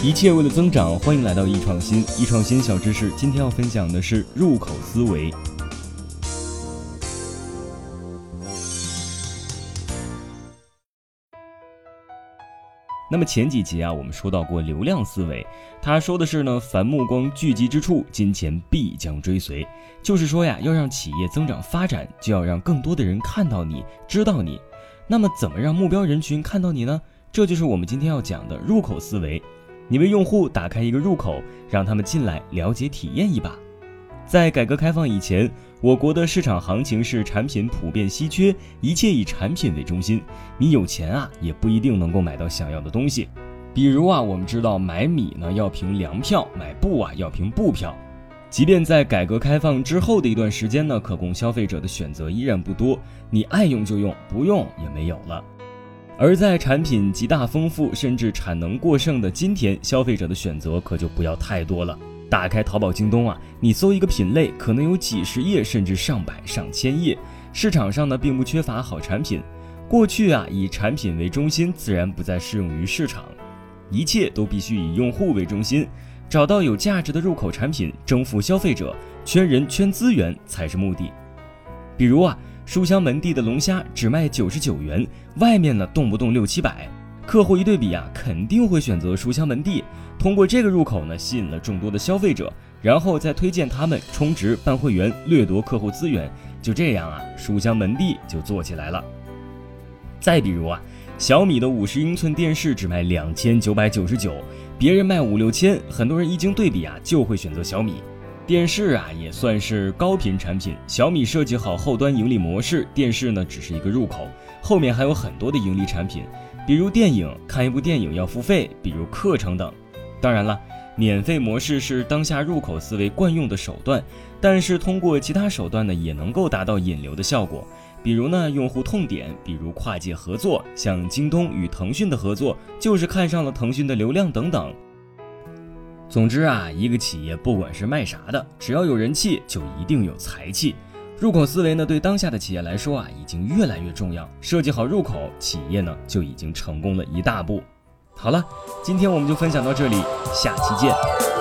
一切为了增长，欢迎来到易创新。易创新小知识，今天要分享的是入口思维。那么前几集啊，我们说到过流量思维，他说的是呢，凡目光聚集之处，金钱必将追随。就是说呀，要让企业增长发展，就要让更多的人看到你，知道你。那么怎么让目标人群看到你呢？这就是我们今天要讲的入口思维。你为用户打开一个入口，让他们进来了解、体验一把。在改革开放以前，我国的市场行情是产品普遍稀缺，一切以产品为中心。你有钱啊，也不一定能够买到想要的东西。比如啊，我们知道买米呢要凭粮票，买布啊要凭布票。即便在改革开放之后的一段时间呢，可供消费者的选择依然不多。你爱用就用，不用也没有了。而在产品极大丰富甚至产能过剩的今天，消费者的选择可就不要太多了。打开淘宝、京东啊，你搜一个品类，可能有几十页甚至上百上千页。市场上呢，并不缺乏好产品。过去啊，以产品为中心，自然不再适用于市场。一切都必须以用户为中心，找到有价值的入口产品，征服消费者，圈人圈资源才是目的。比如啊。书香门第的龙虾只卖九十九元，外面呢动不动六七百，客户一对比啊，肯定会选择书香门第。通过这个入口呢，吸引了众多的消费者，然后再推荐他们充值办会员，掠夺客户资源。就这样啊，书香门第就做起来了。再比如啊，小米的五十英寸电视只卖两千九百九十九，别人卖五六千，很多人一经对比啊，就会选择小米。电视啊，也算是高频产品。小米设计好后端盈利模式，电视呢只是一个入口，后面还有很多的盈利产品，比如电影，看一部电影要付费，比如课程等。当然了，免费模式是当下入口思维惯用的手段，但是通过其他手段呢，也能够达到引流的效果。比如呢，用户痛点，比如跨界合作，像京东与腾讯的合作，就是看上了腾讯的流量等等。总之啊，一个企业不管是卖啥的，只要有人气，就一定有财气。入口思维呢，对当下的企业来说啊，已经越来越重要。设计好入口，企业呢就已经成功了一大步。好了，今天我们就分享到这里，下期见。